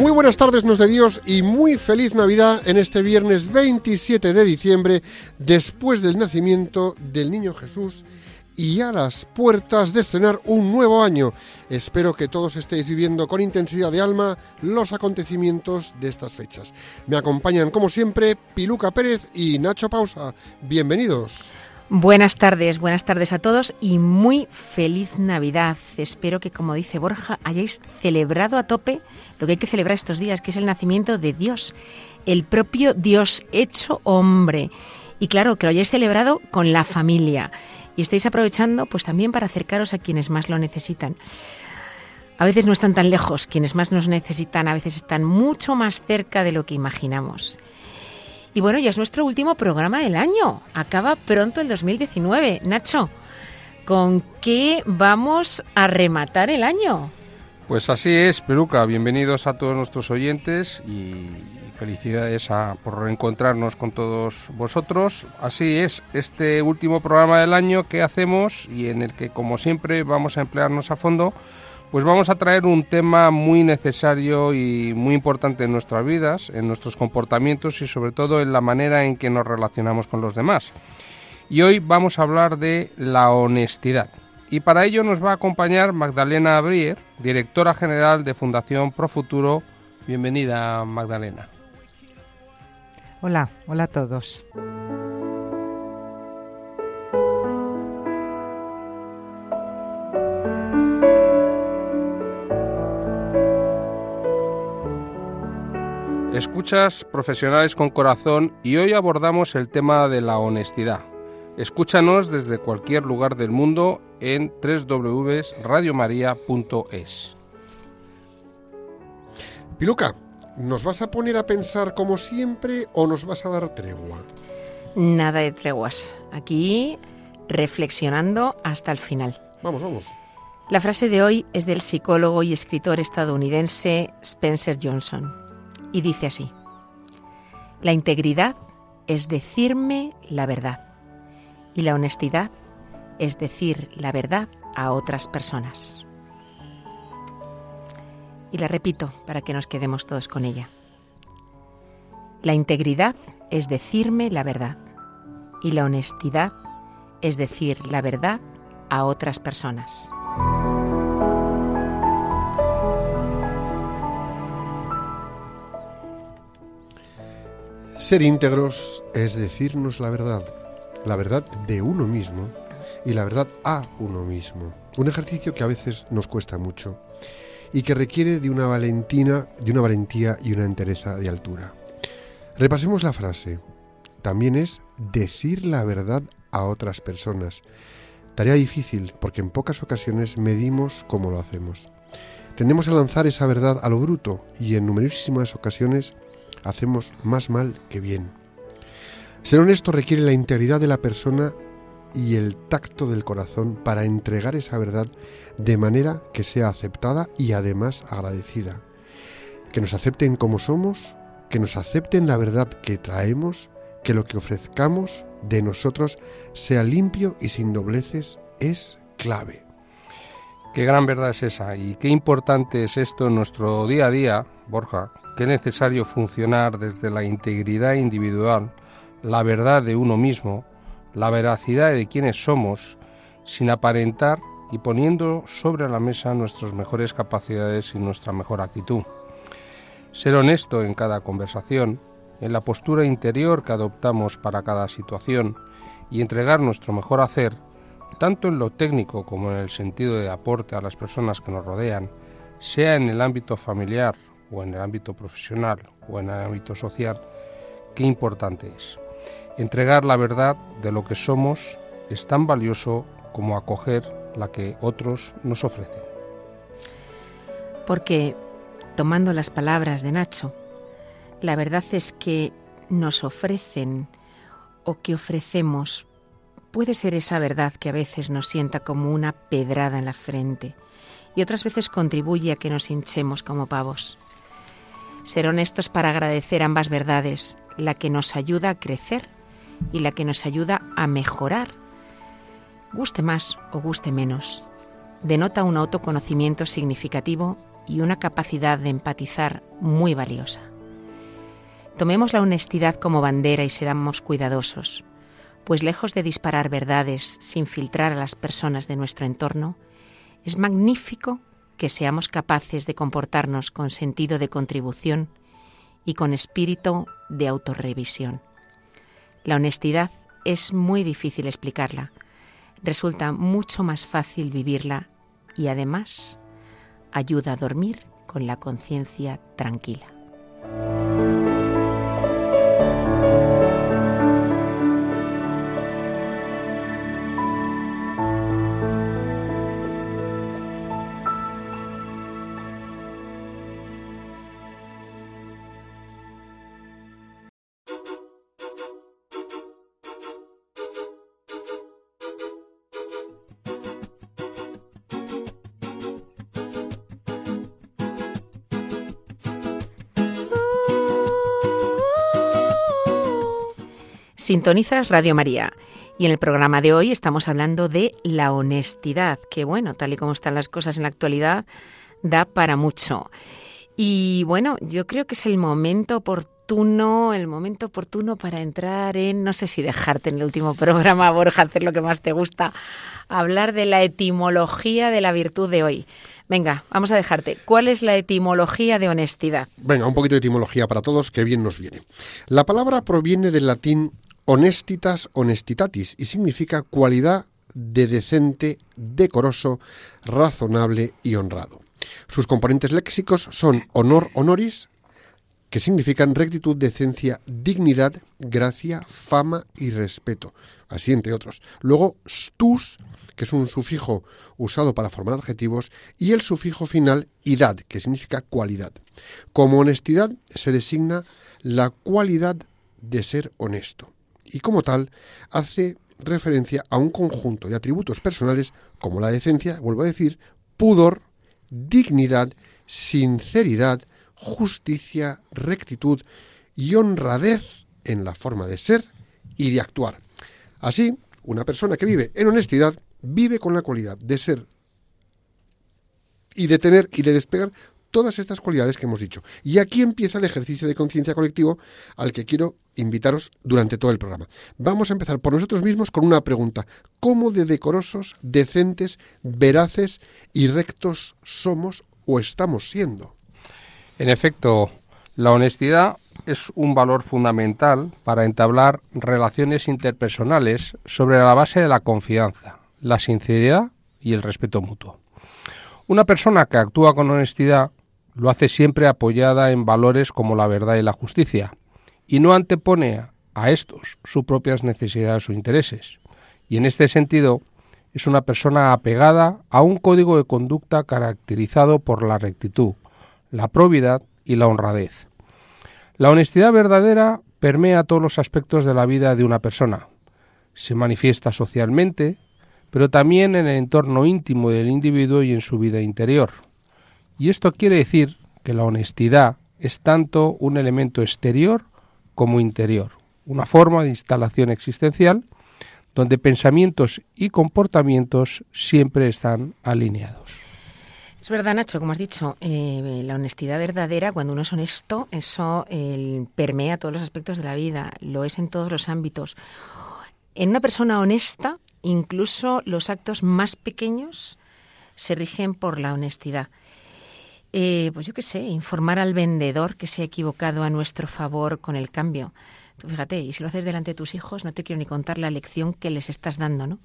Muy buenas tardes, nos de Dios, y muy feliz Navidad en este viernes 27 de diciembre, después del nacimiento del niño Jesús y a las puertas de estrenar un nuevo año. Espero que todos estéis viviendo con intensidad de alma los acontecimientos de estas fechas. Me acompañan, como siempre, Piluca Pérez y Nacho Pausa. Bienvenidos. Buenas tardes, buenas tardes a todos y muy feliz Navidad. Espero que, como dice Borja, hayáis celebrado a tope lo que hay que celebrar estos días, que es el nacimiento de Dios, el propio Dios hecho hombre. Y claro, que lo hayáis celebrado con la familia y estáis aprovechando pues también para acercaros a quienes más lo necesitan. A veces no están tan lejos, quienes más nos necesitan a veces están mucho más cerca de lo que imaginamos. Y bueno, ya es nuestro último programa del año. Acaba pronto el 2019. Nacho, ¿con qué vamos a rematar el año? Pues así es, Peluca. Bienvenidos a todos nuestros oyentes y felicidades por reencontrarnos con todos vosotros. Así es, este último programa del año que hacemos y en el que, como siempre, vamos a emplearnos a fondo, pues vamos a traer un tema muy necesario y muy importante en nuestras vidas, en nuestros comportamientos y sobre todo en la manera en que nos relacionamos con los demás. Y hoy vamos a hablar de la honestidad. Y para ello nos va a acompañar Magdalena Abrier, directora general de Fundación Pro Futuro. Bienvenida, Magdalena. Hola, hola a todos. Escuchas Profesionales con Corazón y hoy abordamos el tema de la honestidad. Escúchanos desde cualquier lugar del mundo en www.radiomaria.es. Piluca, ¿nos vas a poner a pensar como siempre o nos vas a dar tregua? Nada de treguas. Aquí reflexionando hasta el final. Vamos, vamos. La frase de hoy es del psicólogo y escritor estadounidense Spencer Johnson y dice así, La integridad es decirme la verdad y la honestidad es decir la verdad a otras personas. Y la repito para que nos quedemos todos con ella. La integridad es decirme la verdad y la honestidad es decir la verdad a otras personas. Ser íntegros es decirnos la verdad, la verdad de uno mismo y la verdad a uno mismo. Un ejercicio que a veces nos cuesta mucho y que requiere de una valentina, de una valentía y una entereza de altura. Repasemos la frase. También es decir la verdad a otras personas. Tarea difícil porque en pocas ocasiones medimos cómo lo hacemos. Tendemos a lanzar esa verdad a lo bruto y en numerosísimas ocasiones hacemos más mal que bien. Ser honesto requiere la integridad de la persona y el tacto del corazón para entregar esa verdad de manera que sea aceptada y además agradecida. Que nos acepten como somos, que nos acepten la verdad que traemos, que lo que ofrezcamos de nosotros sea limpio y sin dobleces es clave. Qué gran verdad es esa y qué importante es esto en nuestro día a día, Borja. Qué necesario funcionar desde la integridad individual, la verdad de uno mismo, la veracidad de quienes somos, sin aparentar y poniendo sobre la mesa nuestras mejores capacidades y nuestra mejor actitud. Ser honesto en cada conversación, en la postura interior que adoptamos para cada situación y entregar nuestro mejor hacer, tanto en lo técnico como en el sentido de aporte a las personas que nos rodean, sea en el ámbito familiar o en el ámbito profesional o en el ámbito social, qué importante es. Entregar la verdad de lo que somos es tan valioso como acoger la que otros nos ofrecen. Porque, tomando las palabras de Nacho, la verdad es que nos ofrecen o que ofrecemos puede ser esa verdad que a veces nos sienta como una pedrada en la frente y otras veces contribuye a que nos hinchemos como pavos. Ser honestos para agradecer ambas verdades, la que nos ayuda a crecer y la que nos ayuda a mejorar. Guste más o guste menos, denota un autoconocimiento significativo y una capacidad de empatizar muy valiosa. Tomemos la honestidad como bandera y seamos cuidadosos, pues lejos de disparar verdades sin filtrar a las personas de nuestro entorno, es magnífico que seamos capaces de comportarnos con sentido de contribución y con espíritu de autorrevisión. La honestidad es muy difícil explicarla, resulta mucho más fácil vivirla y además ayuda a dormir con la conciencia tranquila. Sintonizas Radio María y en el programa de hoy estamos hablando de la honestidad, que bueno, tal y como están las cosas en la actualidad, da para mucho. Y bueno, yo creo que es el momento oportuno, el momento oportuno para entrar en, no sé si dejarte en el último programa, Borja, hacer lo que más te gusta, hablar de la etimología de la virtud de hoy. Venga, vamos a dejarte. ¿Cuál es la etimología de honestidad? Venga, un poquito de etimología para todos, que bien nos viene. La palabra proviene del latín honestitas honestitatis y significa cualidad de decente, decoroso, razonable y honrado. Sus componentes léxicos son honor honoris, que significan rectitud, decencia, dignidad, gracia, fama y respeto, así entre otros. Luego stus, que es un sufijo usado para formar adjetivos, y el sufijo final idad, que significa cualidad. Como honestidad se designa la cualidad de ser honesto y como tal hace referencia a un conjunto de atributos personales como la decencia, vuelvo a decir, pudor, dignidad, sinceridad, justicia, rectitud y honradez en la forma de ser y de actuar. Así, una persona que vive en honestidad vive con la cualidad de ser y de tener y de despegar todas estas cualidades que hemos dicho. Y aquí empieza el ejercicio de conciencia colectivo al que quiero invitaros durante todo el programa. Vamos a empezar por nosotros mismos con una pregunta. ¿Cómo de decorosos, decentes, veraces y rectos somos o estamos siendo? En efecto, la honestidad es un valor fundamental para entablar relaciones interpersonales sobre la base de la confianza, la sinceridad y el respeto mutuo. Una persona que actúa con honestidad lo hace siempre apoyada en valores como la verdad y la justicia, y no antepone a estos sus propias necesidades o intereses. Y en este sentido, es una persona apegada a un código de conducta caracterizado por la rectitud, la probidad y la honradez. La honestidad verdadera permea todos los aspectos de la vida de una persona. Se manifiesta socialmente, pero también en el entorno íntimo del individuo y en su vida interior. Y esto quiere decir que la honestidad es tanto un elemento exterior como interior, una forma de instalación existencial donde pensamientos y comportamientos siempre están alineados. Es verdad, Nacho, como has dicho, eh, la honestidad verdadera, cuando uno es honesto, eso permea todos los aspectos de la vida, lo es en todos los ámbitos. En una persona honesta, incluso los actos más pequeños se rigen por la honestidad. Eh, pues yo qué sé, informar al vendedor que se ha equivocado a nuestro favor con el cambio. Fíjate, y si lo haces delante de tus hijos, no te quiero ni contar la lección que les estás dando, ¿no?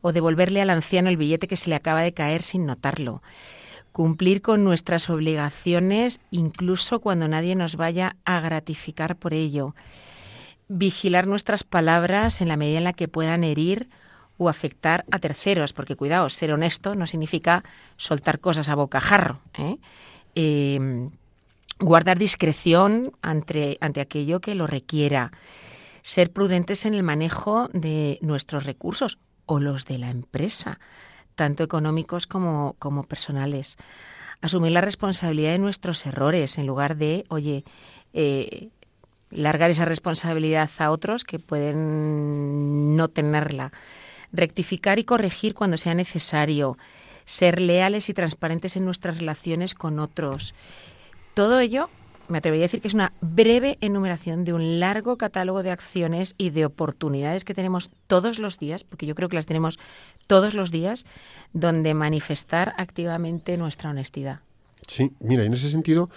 O devolverle al anciano el billete que se le acaba de caer sin notarlo. Cumplir con nuestras obligaciones incluso cuando nadie nos vaya a gratificar por ello. Vigilar nuestras palabras en la medida en la que puedan herir o afectar a terceros, porque cuidado, ser honesto no significa soltar cosas a bocajarro. ¿eh? Eh, guardar discreción ante, ante aquello que lo requiera, ser prudentes en el manejo de nuestros recursos o los de la empresa, tanto económicos como, como personales. Asumir la responsabilidad de nuestros errores en lugar de, oye, eh, largar esa responsabilidad a otros que pueden no tenerla. Rectificar y corregir cuando sea necesario. Ser leales y transparentes en nuestras relaciones con otros. Todo ello, me atrevería a decir que es una breve enumeración de un largo catálogo de acciones y de oportunidades que tenemos todos los días, porque yo creo que las tenemos todos los días, donde manifestar activamente nuestra honestidad. Sí, mira, en ese sentido,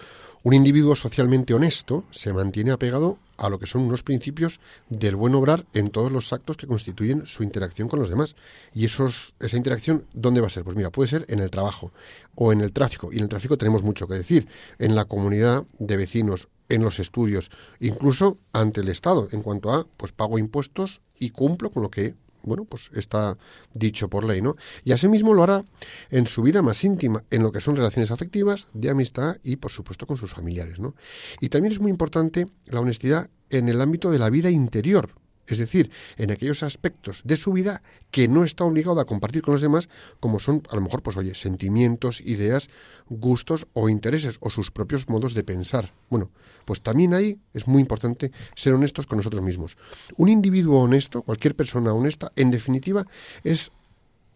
un individuo socialmente honesto se mantiene apegado a lo que son unos principios del buen obrar en todos los actos que constituyen su interacción con los demás. Y esos, esa interacción, ¿dónde va a ser? Pues mira, puede ser en el trabajo o en el tráfico. Y en el tráfico tenemos mucho que decir. En la comunidad de vecinos, en los estudios, incluso ante el Estado, en cuanto a, pues pago impuestos y cumplo con lo que bueno, pues está dicho por ley, ¿no? Y asimismo lo hará en su vida más íntima, en lo que son relaciones afectivas, de amistad y, por supuesto, con sus familiares, ¿no? Y también es muy importante la honestidad en el ámbito de la vida interior, es decir, en aquellos aspectos de su vida que no está obligado a compartir con los demás, como son, a lo mejor, pues oye, sentimientos, ideas, gustos o intereses, o sus propios modos de pensar. Bueno, pues también ahí es muy importante ser honestos con nosotros mismos. Un individuo honesto, cualquier persona honesta, en definitiva, es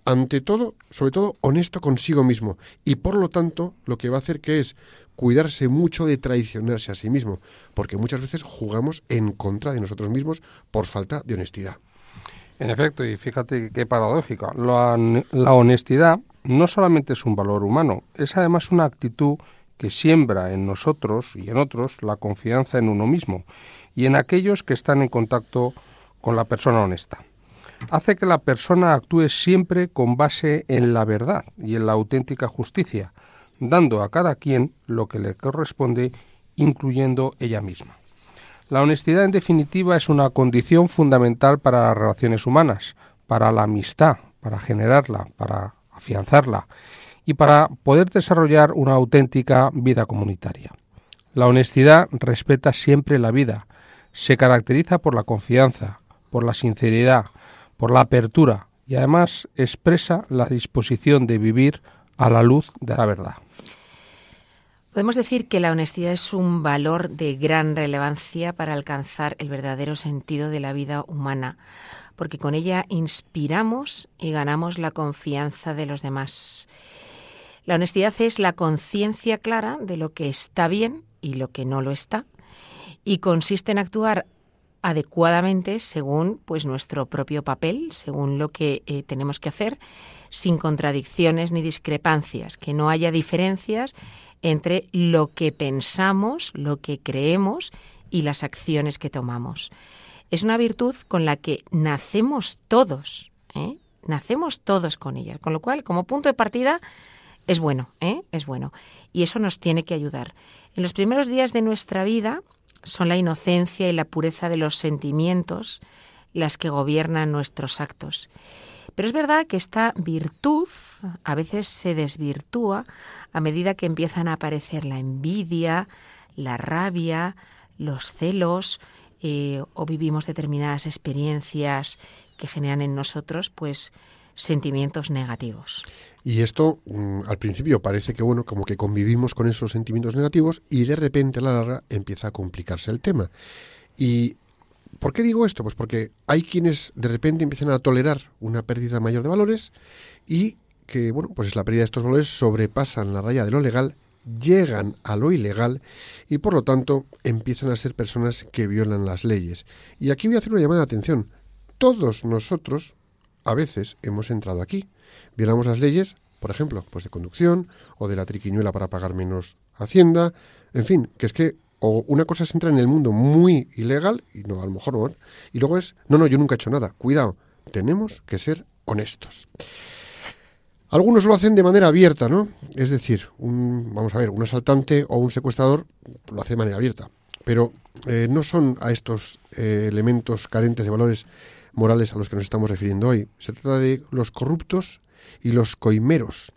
ante todo, sobre todo, honesto consigo mismo. Y por lo tanto, lo que va a hacer que es cuidarse mucho de traicionarse a sí mismo, porque muchas veces jugamos en contra de nosotros mismos por falta de honestidad. En efecto, y fíjate qué paradójica, la, la honestidad no solamente es un valor humano, es además una actitud que siembra en nosotros y en otros la confianza en uno mismo y en aquellos que están en contacto con la persona honesta. Hace que la persona actúe siempre con base en la verdad y en la auténtica justicia, dando a cada quien lo que le corresponde, incluyendo ella misma. La honestidad, en definitiva, es una condición fundamental para las relaciones humanas, para la amistad, para generarla, para afianzarla y para poder desarrollar una auténtica vida comunitaria. La honestidad respeta siempre la vida, se caracteriza por la confianza, por la sinceridad, por la apertura y además expresa la disposición de vivir a la luz de la verdad. Podemos decir que la honestidad es un valor de gran relevancia para alcanzar el verdadero sentido de la vida humana, porque con ella inspiramos y ganamos la confianza de los demás. La honestidad es la conciencia clara de lo que está bien y lo que no lo está, y consiste en actuar adecuadamente según pues nuestro propio papel, según lo que eh, tenemos que hacer, sin contradicciones ni discrepancias, que no haya diferencias entre lo que pensamos, lo que creemos y las acciones que tomamos. Es una virtud con la que nacemos todos, ¿eh? nacemos todos con ella, con lo cual, como punto de partida, es bueno, ¿eh? es bueno. Y eso nos tiene que ayudar. En los primeros días de nuestra vida son la inocencia y la pureza de los sentimientos las que gobiernan nuestros actos. Pero es verdad que esta virtud a veces se desvirtúa a medida que empiezan a aparecer la envidia, la rabia, los celos eh, o vivimos determinadas experiencias que generan en nosotros pues sentimientos negativos. Y esto mm, al principio parece que bueno, como que convivimos con esos sentimientos negativos y de repente a la larga empieza a complicarse el tema. Y ¿Por qué digo esto? Pues porque hay quienes de repente empiezan a tolerar una pérdida mayor de valores y que, bueno, pues la pérdida de estos valores sobrepasan la raya de lo legal, llegan a lo ilegal y por lo tanto empiezan a ser personas que violan las leyes. Y aquí voy a hacer una llamada de atención. Todos nosotros, a veces, hemos entrado aquí. Violamos las leyes por ejemplo, pues de conducción o de la triquiñuela para pagar menos hacienda, en fin, que es que o una cosa es entrar en el mundo muy ilegal y no a lo mejor no, y luego es no, no, yo nunca he hecho nada. Cuidado, tenemos que ser honestos. Algunos lo hacen de manera abierta, ¿no? Es decir, un, vamos a ver, un asaltante o un secuestrador lo hace de manera abierta, pero eh, no son a estos eh, elementos carentes de valores morales a los que nos estamos refiriendo hoy. Se trata de los corruptos y los coimeros.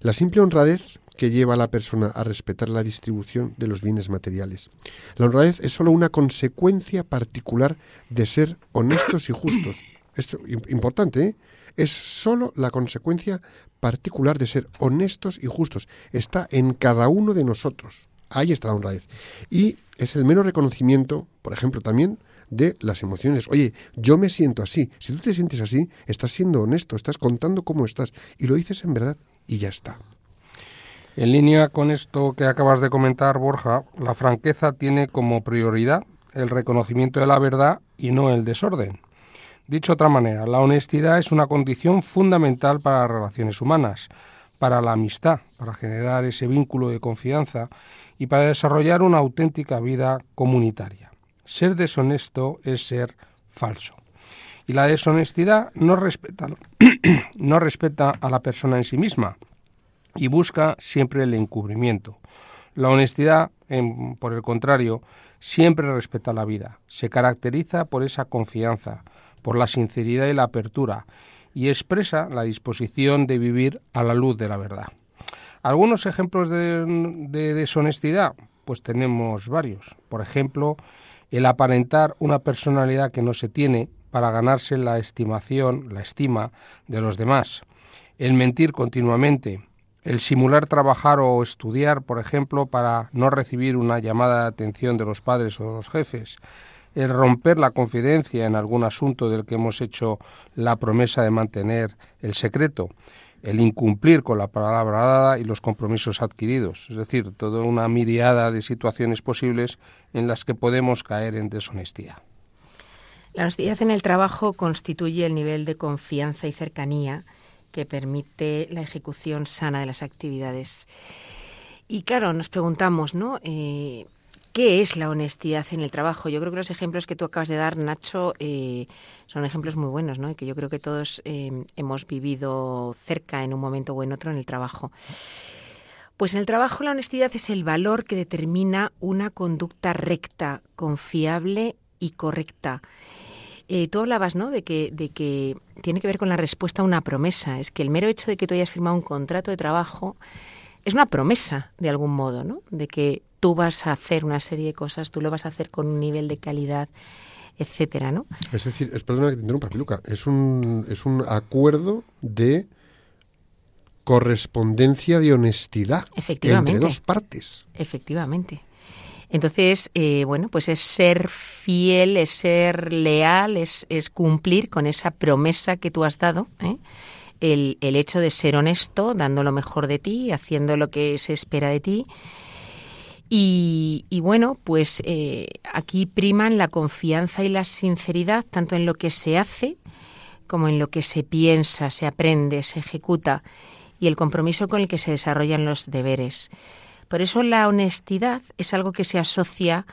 La simple honradez que lleva a la persona a respetar la distribución de los bienes materiales. La honradez es solo una consecuencia particular de ser honestos y justos. Esto im- importante, ¿eh? Es solo la consecuencia particular de ser honestos y justos. Está en cada uno de nosotros. Ahí está la honradez. Y es el mero reconocimiento, por ejemplo, también de las emociones. Oye, yo me siento así. Si tú te sientes así, estás siendo honesto, estás contando cómo estás y lo dices en verdad y ya está. En línea con esto que acabas de comentar, Borja, la franqueza tiene como prioridad el reconocimiento de la verdad y no el desorden. Dicho de otra manera, la honestidad es una condición fundamental para las relaciones humanas, para la amistad, para generar ese vínculo de confianza y para desarrollar una auténtica vida comunitaria. Ser deshonesto es ser falso. Y la deshonestidad no respeta, no respeta a la persona en sí misma, y busca siempre el encubrimiento. La honestidad, por el contrario, siempre respeta la vida. Se caracteriza por esa confianza, por la sinceridad y la apertura, y expresa la disposición de vivir a la luz de la verdad. Algunos ejemplos de, de deshonestidad, pues tenemos varios. Por ejemplo, el aparentar una personalidad que no se tiene para ganarse la estimación, la estima de los demás. El mentir continuamente, el simular trabajar o estudiar, por ejemplo, para no recibir una llamada de atención de los padres o de los jefes, el romper la confidencia en algún asunto del que hemos hecho la promesa de mantener el secreto, el incumplir con la palabra dada y los compromisos adquiridos, es decir, toda una miriada de situaciones posibles en las que podemos caer en deshonestidad. La honestidad en el trabajo constituye el nivel de confianza y cercanía que permite la ejecución sana de las actividades. Y claro, nos preguntamos, ¿no? Eh, ¿Qué es la honestidad en el trabajo? Yo creo que los ejemplos que tú acabas de dar, Nacho, eh, son ejemplos muy buenos, ¿no? Y que yo creo que todos eh, hemos vivido cerca en un momento o en otro en el trabajo. Pues en el trabajo la honestidad es el valor que determina una conducta recta, confiable y correcta. Eh, tú hablabas, ¿no? De que, de que tiene que ver con la respuesta a una promesa. Es que el mero hecho de que tú hayas firmado un contrato de trabajo es una promesa, de algún modo, ¿no? De que tú vas a hacer una serie de cosas, tú lo vas a hacer con un nivel de calidad, etcétera, ¿no? Es decir, es, perdona que te interrumpa, Piluca, es un, es un acuerdo de correspondencia de honestidad Efectivamente. entre dos partes. Efectivamente. Entonces, eh, bueno, pues es ser fiel, es ser leal, es, cumplir con esa promesa que tú has dado. ¿eh? El, el hecho de ser honesto, dando lo mejor de ti, haciendo lo que se espera de ti. Y, y bueno, pues eh, aquí priman la confianza y la sinceridad, tanto en lo que se hace como en lo que se piensa, se aprende, se ejecuta, y el compromiso con el que se desarrollan los deberes. Por eso la honestidad es algo que se asocia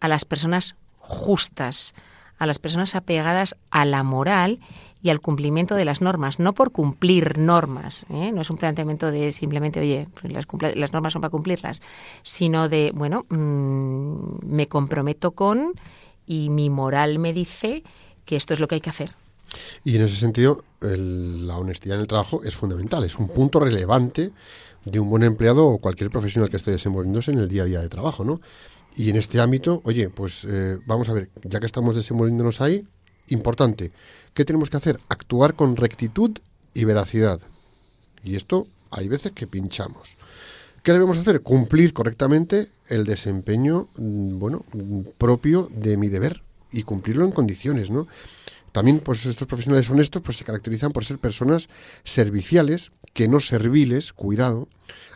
a las personas justas, a las personas apegadas a la moral y al cumplimiento de las normas, no por cumplir normas, ¿eh? no es un planteamiento de simplemente, oye, pues las, las normas son para cumplirlas, sino de, bueno, mm, me comprometo con y mi moral me dice que esto es lo que hay que hacer. Y en ese sentido, el- la honestidad en el trabajo es fundamental, es un punto relevante de un buen empleado o cualquier profesional que esté desenvolviéndose en el día a día de trabajo, ¿no? Y en este ámbito, oye, pues eh, vamos a ver, ya que estamos desenvolviéndonos ahí, importante, ¿qué tenemos que hacer? Actuar con rectitud y veracidad. Y esto hay veces que pinchamos. ¿Qué debemos hacer? Cumplir correctamente el desempeño, mm, bueno, mm, propio de mi deber y cumplirlo en condiciones, ¿no? También, pues estos profesionales honestos, pues se caracterizan por ser personas serviciales, que no serviles, cuidado,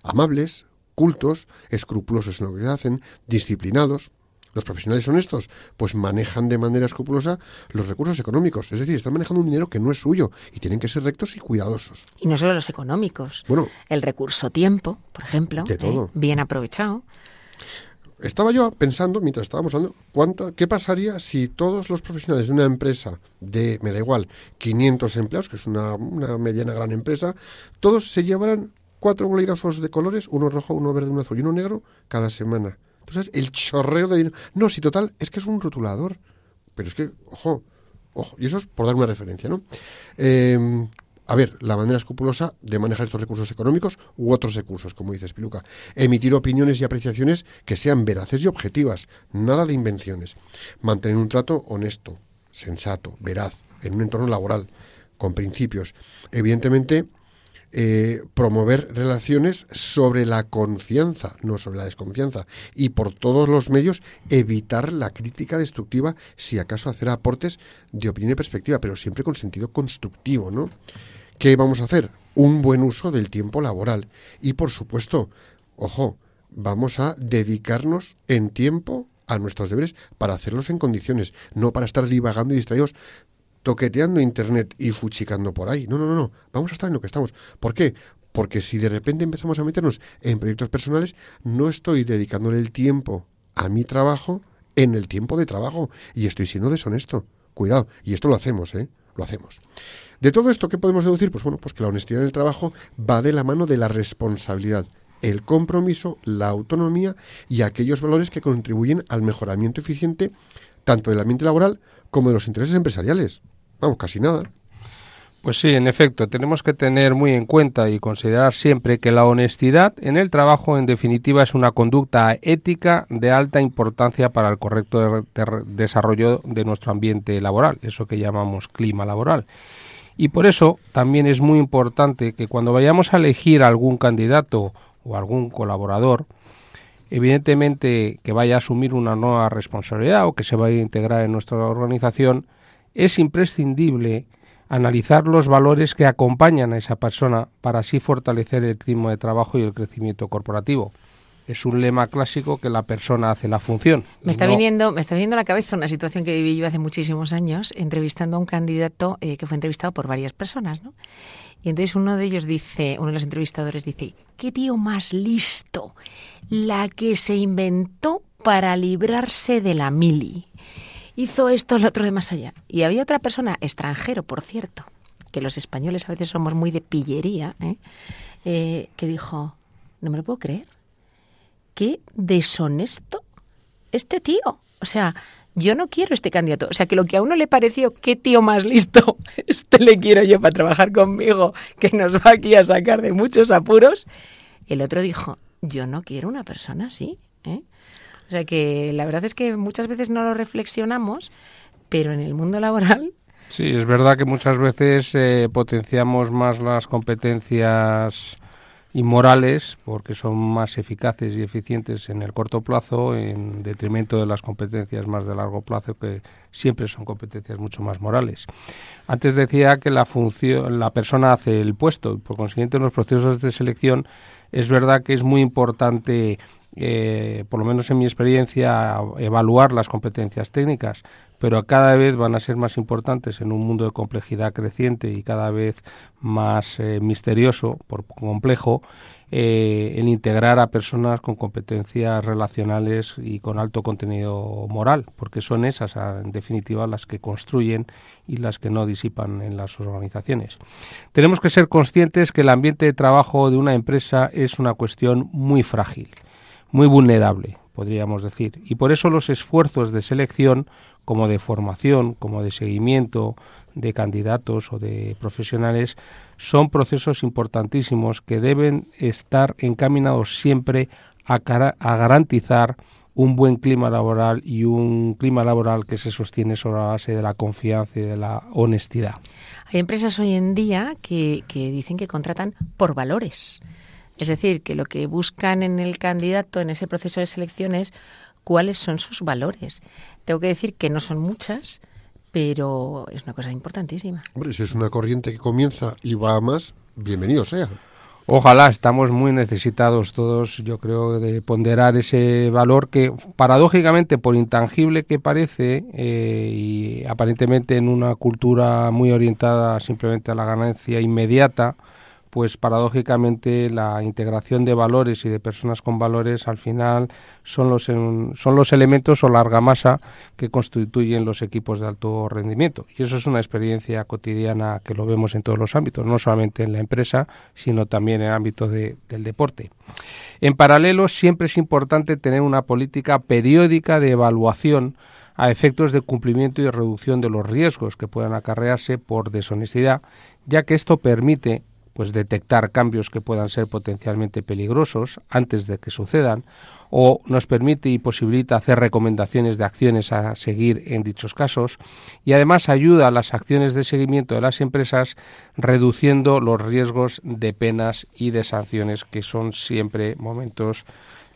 amables, cultos, escrupulosos en lo que hacen, disciplinados. Los profesionales honestos, pues manejan de manera escrupulosa los recursos económicos. Es decir, están manejando un dinero que no es suyo y tienen que ser rectos y cuidadosos. Y no solo los económicos. Bueno. El recurso tiempo, por ejemplo. De ¿eh? todo. Bien aprovechado. Estaba yo pensando, mientras estábamos hablando, ¿cuánta, ¿qué pasaría si todos los profesionales de una empresa de, me da igual, 500 empleados, que es una, una mediana gran empresa, todos se llevaran cuatro bolígrafos de colores, uno rojo, uno verde, uno azul y uno negro, cada semana? Entonces, el chorreo de dinero... No, si total, es que es un rotulador. Pero es que, ojo, ojo, y eso es por dar una referencia, ¿no? Eh, a ver, la manera escrupulosa de manejar estos recursos económicos u otros recursos, como dices, Piluca. Emitir opiniones y apreciaciones que sean veraces y objetivas, nada de invenciones. Mantener un trato honesto, sensato, veraz, en un entorno laboral, con principios. Evidentemente, eh, promover relaciones sobre la confianza, no sobre la desconfianza, y por todos los medios evitar la crítica destructiva, si acaso hacer aportes de opinión y perspectiva, pero siempre con sentido constructivo, ¿no? ¿Qué vamos a hacer? Un buen uso del tiempo laboral. Y por supuesto, ojo, vamos a dedicarnos en tiempo a nuestros deberes para hacerlos en condiciones, no para estar divagando y distraídos toqueteando internet y fuchicando por ahí. No, no, no, no. Vamos a estar en lo que estamos. ¿Por qué? Porque si de repente empezamos a meternos en proyectos personales, no estoy dedicándole el tiempo a mi trabajo en el tiempo de trabajo y estoy siendo deshonesto. Cuidado, y esto lo hacemos, ¿eh? Lo hacemos. De todo esto, ¿qué podemos deducir? Pues bueno, pues que la honestidad en el trabajo va de la mano de la responsabilidad, el compromiso, la autonomía y aquellos valores que contribuyen al mejoramiento eficiente tanto del ambiente laboral como de los intereses empresariales. Vamos, casi nada. Pues sí, en efecto, tenemos que tener muy en cuenta y considerar siempre que la honestidad en el trabajo, en definitiva, es una conducta ética de alta importancia para el correcto de- de- desarrollo de nuestro ambiente laboral, eso que llamamos clima laboral. Y por eso también es muy importante que cuando vayamos a elegir algún candidato o algún colaborador, evidentemente que vaya a asumir una nueva responsabilidad o que se vaya a integrar en nuestra organización, es imprescindible analizar los valores que acompañan a esa persona para así fortalecer el clima de trabajo y el crecimiento corporativo. Es un lema clásico que la persona hace la función. Me está, No- viniendo, me está viniendo a la cabeza una situación que viví yo hace muchísimos años, entrevistando a un candidato eh, que fue entrevistado por varias personas, ¿no? Y entonces uno de ellos dice, uno de los entrevistadores dice, ¿qué tío más listo? La que se inventó para librarse de la mili. Hizo esto, lo otro de más allá. Y había otra persona, extranjero, por cierto, que los españoles a veces somos muy de pillería, ¿eh? Eh, que dijo, no me lo puedo creer qué deshonesto este tío. O sea, yo no quiero este candidato. O sea, que lo que a uno le pareció, qué tío más listo, este le quiero yo para trabajar conmigo, que nos va aquí a sacar de muchos apuros. El otro dijo, yo no quiero una persona así. O sea, que la verdad es que muchas veces no lo reflexionamos, pero en el mundo laboral Sí, es verdad que muchas veces eh, potenciamos más las competencias inmorales porque son más eficaces y eficientes en el corto plazo en detrimento de las competencias más de largo plazo que siempre son competencias mucho más morales. Antes decía que la función la persona hace el puesto y por consiguiente en los procesos de selección es verdad que es muy importante eh, por lo menos en mi experiencia, evaluar las competencias técnicas, pero cada vez van a ser más importantes en un mundo de complejidad creciente y cada vez más eh, misterioso, por complejo, eh, el integrar a personas con competencias relacionales y con alto contenido moral, porque son esas, a- en definitiva, las que construyen y las que no disipan en las organizaciones. Tenemos que ser conscientes que el ambiente de trabajo de una empresa es una cuestión muy frágil muy vulnerable, podríamos decir. Y por eso los esfuerzos de selección, como de formación, como de seguimiento de candidatos o de profesionales, son procesos importantísimos que deben estar encaminados siempre a, cara- a garantizar un buen clima laboral y un clima laboral que se sostiene sobre la base de la confianza y de la honestidad. Hay empresas hoy en día que, que dicen que contratan por valores. Es decir, que lo que buscan en el candidato en ese proceso de selección es cuáles son sus valores. Tengo que decir que no son muchas, pero es una cosa importantísima. Hombre, si es una corriente que comienza y va a más, bienvenido sea. Ojalá, estamos muy necesitados todos, yo creo, de ponderar ese valor que paradójicamente, por intangible que parece eh, y aparentemente en una cultura muy orientada simplemente a la ganancia inmediata, pues paradójicamente la integración de valores y de personas con valores al final son los, son los elementos o la argamasa que constituyen los equipos de alto rendimiento. Y eso es una experiencia cotidiana que lo vemos en todos los ámbitos, no solamente en la empresa, sino también en el ámbito del deporte. En paralelo, siempre es importante tener una política periódica de evaluación a efectos de cumplimiento y reducción de los riesgos que puedan acarrearse por deshonestidad, ya que esto permite pues detectar cambios que puedan ser potencialmente peligrosos antes de que sucedan o nos permite y posibilita hacer recomendaciones de acciones a seguir en dichos casos y además ayuda a las acciones de seguimiento de las empresas reduciendo los riesgos de penas y de sanciones que son siempre momentos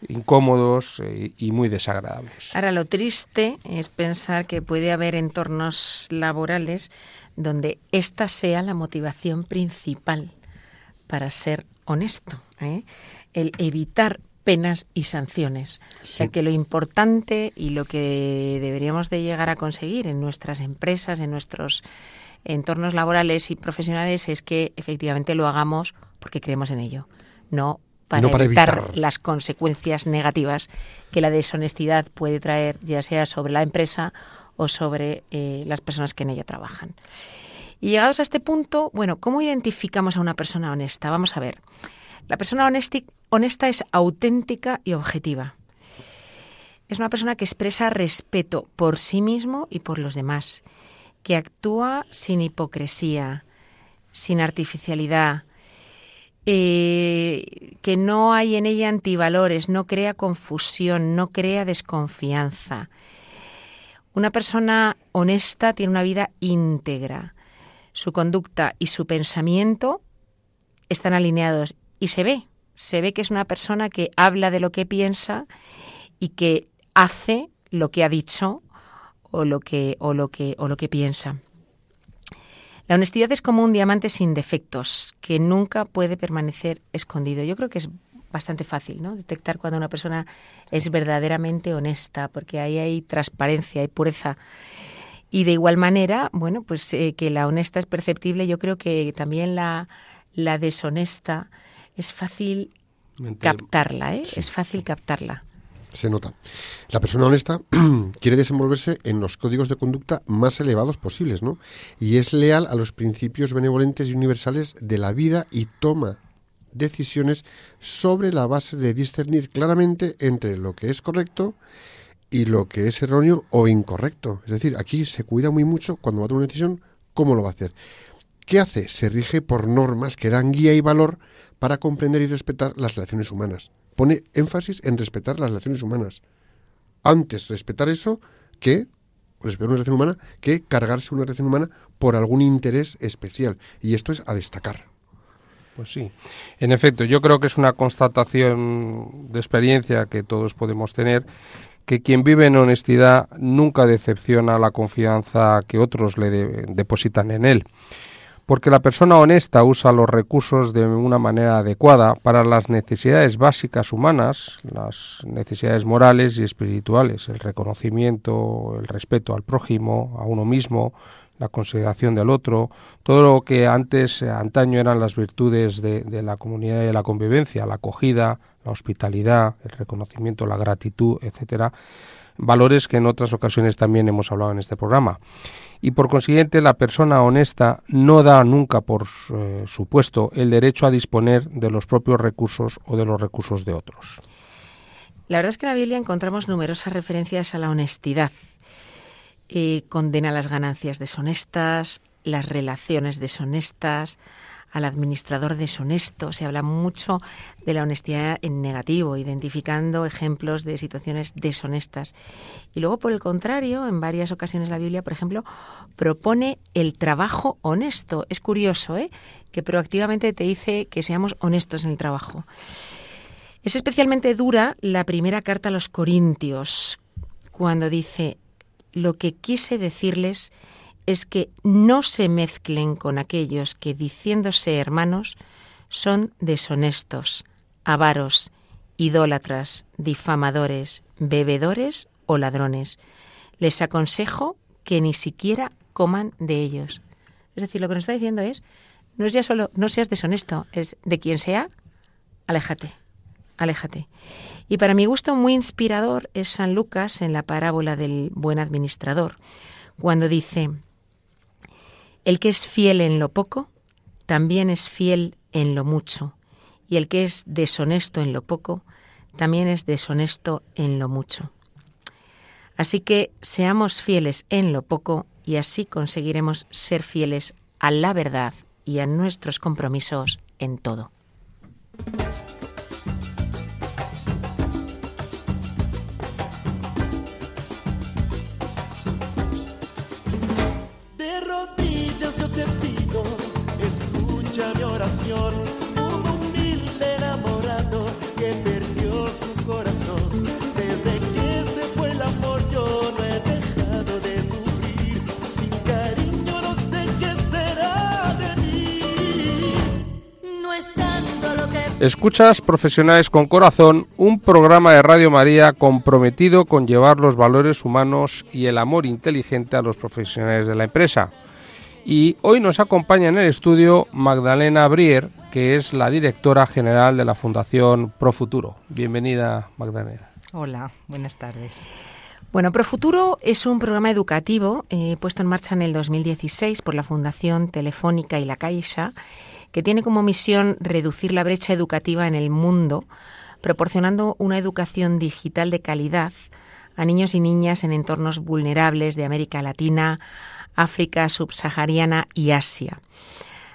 incómodos eh, y muy desagradables. Ahora, lo triste es pensar que puede haber entornos laborales donde esta sea la motivación principal para ser honesto, ¿eh? el evitar penas y sanciones. O sea que lo importante y lo que deberíamos de llegar a conseguir en nuestras empresas, en nuestros entornos laborales y profesionales es que efectivamente lo hagamos porque creemos en ello, no para, evitar, las consecuencias negativas que la deshonestidad puede traer, ya sea sobre la empresa o sobre eh, las personas que en ella trabajan. Y llegados a este punto, bueno, ¿cómo identificamos a una persona honesta? Vamos a ver. La persona honesta es auténtica y objetiva. Es una persona que expresa respeto por sí mismo y por los demás, que actúa sin hipocresía, sin artificialidad, eh, que no hay en ella antivalores, no crea confusión, no crea desconfianza. Una persona honesta tiene una vida íntegra su conducta y su pensamiento están alineados y se ve, se ve que es una persona que habla de lo que piensa y que hace lo que ha dicho o lo que o lo que o lo que piensa. La honestidad es como un diamante sin defectos que nunca puede permanecer escondido. Yo creo que es bastante fácil, ¿no? Detectar cuando una persona es verdaderamente honesta, porque ahí hay transparencia, hay pureza. Y de igual manera, bueno, pues eh, que la honesta es perceptible, yo creo que también la, la deshonesta es fácil captarla, ¿eh? Es fácil captarla. Se nota. La persona honesta quiere desenvolverse en los códigos de conducta más elevados posibles, ¿no? Y es leal a los principios benevolentes y universales de la vida y toma decisiones sobre la base de discernir claramente entre lo que es correcto y lo que es erróneo o incorrecto. Es decir, aquí se cuida muy mucho cuando va a tomar una decisión cómo lo va a hacer. ¿Qué hace? Se rige por normas que dan guía y valor para comprender y respetar las relaciones humanas. Pone énfasis en respetar las relaciones humanas. Antes respetar eso que respetar una relación humana que cargarse una relación humana por algún interés especial. Y esto es a destacar. Pues sí. En efecto, yo creo que es una constatación de experiencia que todos podemos tener que quien vive en honestidad nunca decepciona la confianza que otros le depositan en él, porque la persona honesta usa los recursos de una manera adecuada para las necesidades básicas humanas, las necesidades morales y espirituales, el reconocimiento, el respeto al prójimo, a uno mismo, la consideración del otro, todo lo que antes, antaño eran las virtudes de, de la comunidad y de la convivencia, la acogida, la hospitalidad, el reconocimiento, la gratitud, etcétera, valores que en otras ocasiones también hemos hablado en este programa. Y por consiguiente, la persona honesta no da nunca por eh, supuesto el derecho a disponer de los propios recursos o de los recursos de otros. La verdad es que en la Biblia encontramos numerosas referencias a la honestidad. Eh, condena las ganancias deshonestas, las relaciones deshonestas, al administrador deshonesto. Se habla mucho de la honestidad en negativo, identificando ejemplos de situaciones deshonestas. Y luego, por el contrario, en varias ocasiones la Biblia, por ejemplo, propone el trabajo honesto. Es curioso, ¿eh? que proactivamente te dice que seamos honestos en el trabajo. Es especialmente dura la primera carta a los Corintios, cuando dice, lo que quise decirles es que no se mezclen con aquellos que, diciéndose hermanos, son deshonestos, avaros, idólatras, difamadores, bebedores o ladrones. Les aconsejo que ni siquiera coman de ellos. Es decir, lo que nos está diciendo es, no es ya solo, no seas deshonesto, es de quien sea, aléjate, aléjate. Y para mi gusto muy inspirador es San Lucas en la parábola del buen administrador, cuando dice, el que es fiel en lo poco, también es fiel en lo mucho, y el que es deshonesto en lo poco, también es deshonesto en lo mucho. Así que seamos fieles en lo poco y así conseguiremos ser fieles a la verdad y a nuestros compromisos en todo. Escucha mi oración. Un humilde enamorado que perdió su corazón. Desde que se fue el amor yo no he dejado de sufrir. Sin cariño no sé qué será de mí. No es tanto lo que Escuchas Profesionales con Corazón, un programa de Radio María comprometido con llevar los valores humanos y el amor inteligente a los profesionales de la empresa. Y hoy nos acompaña en el estudio Magdalena Brier, que es la directora general de la Fundación Profuturo. Bienvenida, Magdalena. Hola, buenas tardes. Bueno, Profuturo es un programa educativo eh, puesto en marcha en el 2016 por la Fundación Telefónica y la Caixa, que tiene como misión reducir la brecha educativa en el mundo, proporcionando una educación digital de calidad a niños y niñas en entornos vulnerables de América Latina, África subsahariana y Asia.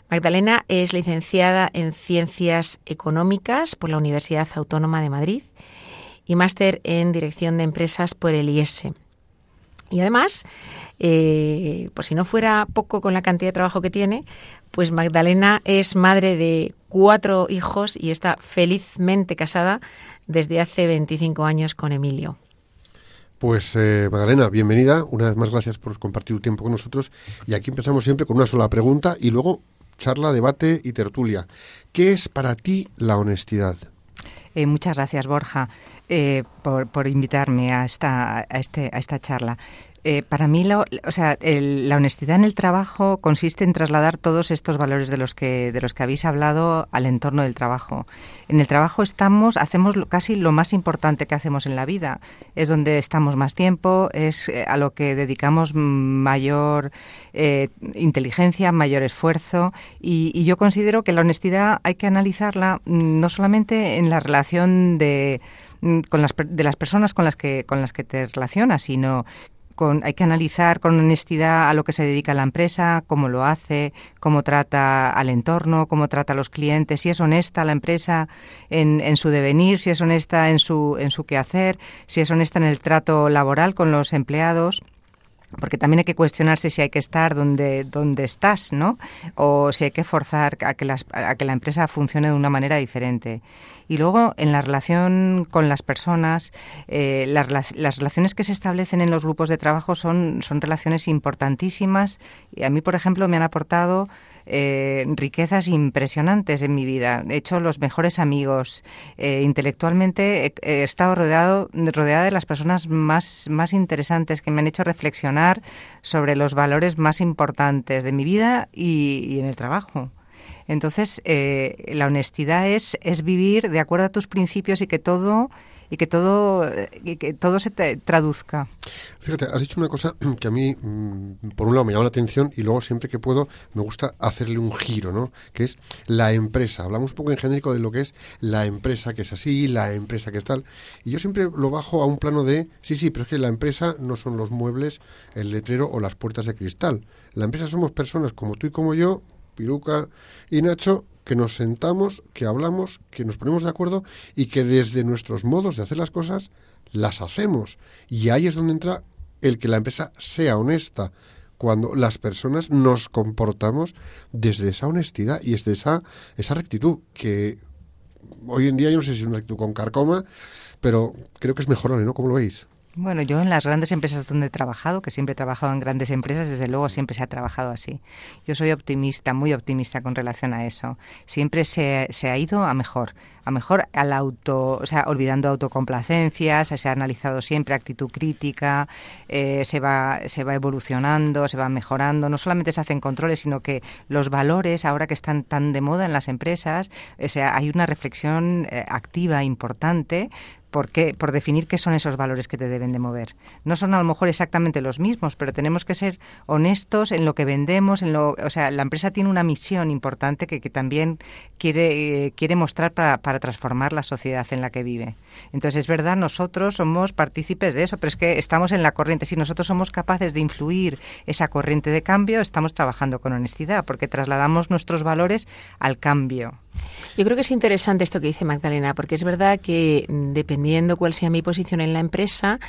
Magdalena es licenciada en Ciencias Económicas por la Universidad Autónoma de Madrid y máster en Dirección de Empresas por el IES. Y además, eh, por si no fuera poco con la cantidad de trabajo que tiene, pues Magdalena es madre de cuatro hijos y está felizmente casada desde hace 25 años con Emilio. Pues eh, Magdalena, bienvenida. Una vez más, gracias por compartir tu tiempo con nosotros. Y aquí empezamos siempre con una sola pregunta y luego charla, debate y tertulia. ¿Qué es para ti la honestidad? Eh, muchas gracias, Borja, eh, por, por invitarme a esta, a este, a esta charla. Eh, para mí, la, o sea, el- la honestidad en el trabajo consiste en trasladar todos estos valores de los que de los que habéis hablado al entorno del trabajo. En el trabajo estamos, hacemos casi lo más importante que hacemos en la vida. Es donde estamos más tiempo, es eh, a lo que dedicamos mayor eh, inteligencia, mayor esfuerzo. Y, y yo considero que la honestidad hay que analizarla mm, no solamente en la relación de mm, con las, de las personas con las que con las que te relacionas, sino con, hay que analizar con honestidad a lo que se dedica la empresa, cómo lo hace, cómo trata al entorno, cómo trata a los clientes, si es honesta la empresa en, en su devenir, si es honesta en su, en su quehacer, si es honesta en el trato laboral con los empleados porque también hay que cuestionarse si hay que estar donde, donde estás, ¿no? O si hay que forzar a que, las, a que la empresa funcione de una manera diferente. Y luego, en la relación con las personas, eh, las, las relaciones que se establecen en los grupos de trabajo son, son relaciones importantísimas. Y a mí, por ejemplo, me han aportado eh, riquezas impresionantes en mi vida. He hecho los mejores amigos. Eh, intelectualmente he, estado rodeado, rodeada de las personas más, más interesantes que me han hecho reflexionar sobre los valores más importantes de mi vida y, y en el trabajo. Entonces, eh, la honestidad es, es vivir de acuerdo a tus principios y que todo y que todo y que todo se te traduzca. Fíjate, has dicho una cosa que a mí, mm, por un lado, me llama la atención y luego siempre que puedo me gusta hacerle un giro, ¿no? Que es la empresa. Hablamos un poco en genérico de lo que es la empresa que es así, la empresa que es tal. Y yo siempre lo bajo a un plano de, sí, sí, pero es que la empresa no son los muebles, el letrero o las puertas de cristal. La empresa somos personas como tú y como yo, Piruca y Nacho, que nos sentamos, que hablamos, que nos ponemos de acuerdo y que desde nuestros modos de hacer las cosas las hacemos. Y ahí es donde entra el que la empresa sea honesta, cuando las personas nos comportamos desde esa honestidad y desde esa, esa rectitud, que hoy en día yo no sé si es una actitud con carcoma, pero creo que es mejorable, ¿no? ¿Cómo lo veis? Bueno, yo en las grandes empresas donde he trabajado, que siempre he trabajado en grandes empresas, desde luego siempre se ha trabajado así. Yo soy optimista, muy optimista con relación a eso. Siempre se, se ha ido a mejor, a mejor al auto, o sea, olvidando autocomplacencias, se ha analizado siempre actitud crítica, eh, se, va, se va evolucionando, se va mejorando. No solamente se hacen controles, sino que los valores, ahora que están tan de moda en las empresas, o sea, hay una reflexión eh, activa importante ¿Por, qué? por definir qué son esos valores que te deben de mover. No son a lo mejor exactamente los mismos, pero tenemos que ser honestos en lo que vendemos. En lo, o sea, la empresa tiene una misión importante que, también quiere, eh, quiere mostrar para, para transformar la sociedad en la que vive. Entonces, es verdad, nosotros somos partícipes de eso, pero es que estamos en la corriente. Si nosotros somos capaces de influir esa corriente de cambio, estamos trabajando con honestidad, porque trasladamos nuestros valores al cambio. Yo creo que es interesante esto que dice Magdalena, porque es verdad que dependiendo cuál sea mi posición en la empresa,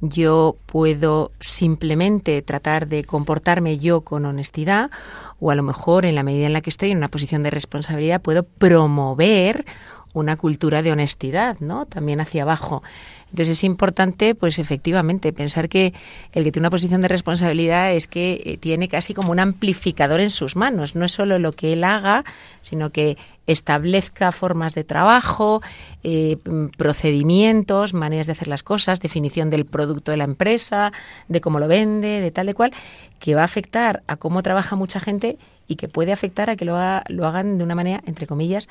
yo puedo simplemente tratar de comportarme yo con honestidad o a lo mejor en la medida en la que estoy en una posición de responsabilidad puedo promover una cultura de honestidad, ¿no? También hacia abajo. Entonces es importante, pues efectivamente, pensar que el que tiene una posición de responsabilidad es que eh, tiene casi como un amplificador en sus manos. No es solo lo que él haga, sino que establezca formas de trabajo, eh, procedimientos, maneras de hacer las cosas, definición del producto de la empresa, de cómo lo vende, de tal de cual, que va a afectar a cómo trabaja mucha gente y que puede afectar a que lo, lo hagan de una manera, entre comillas,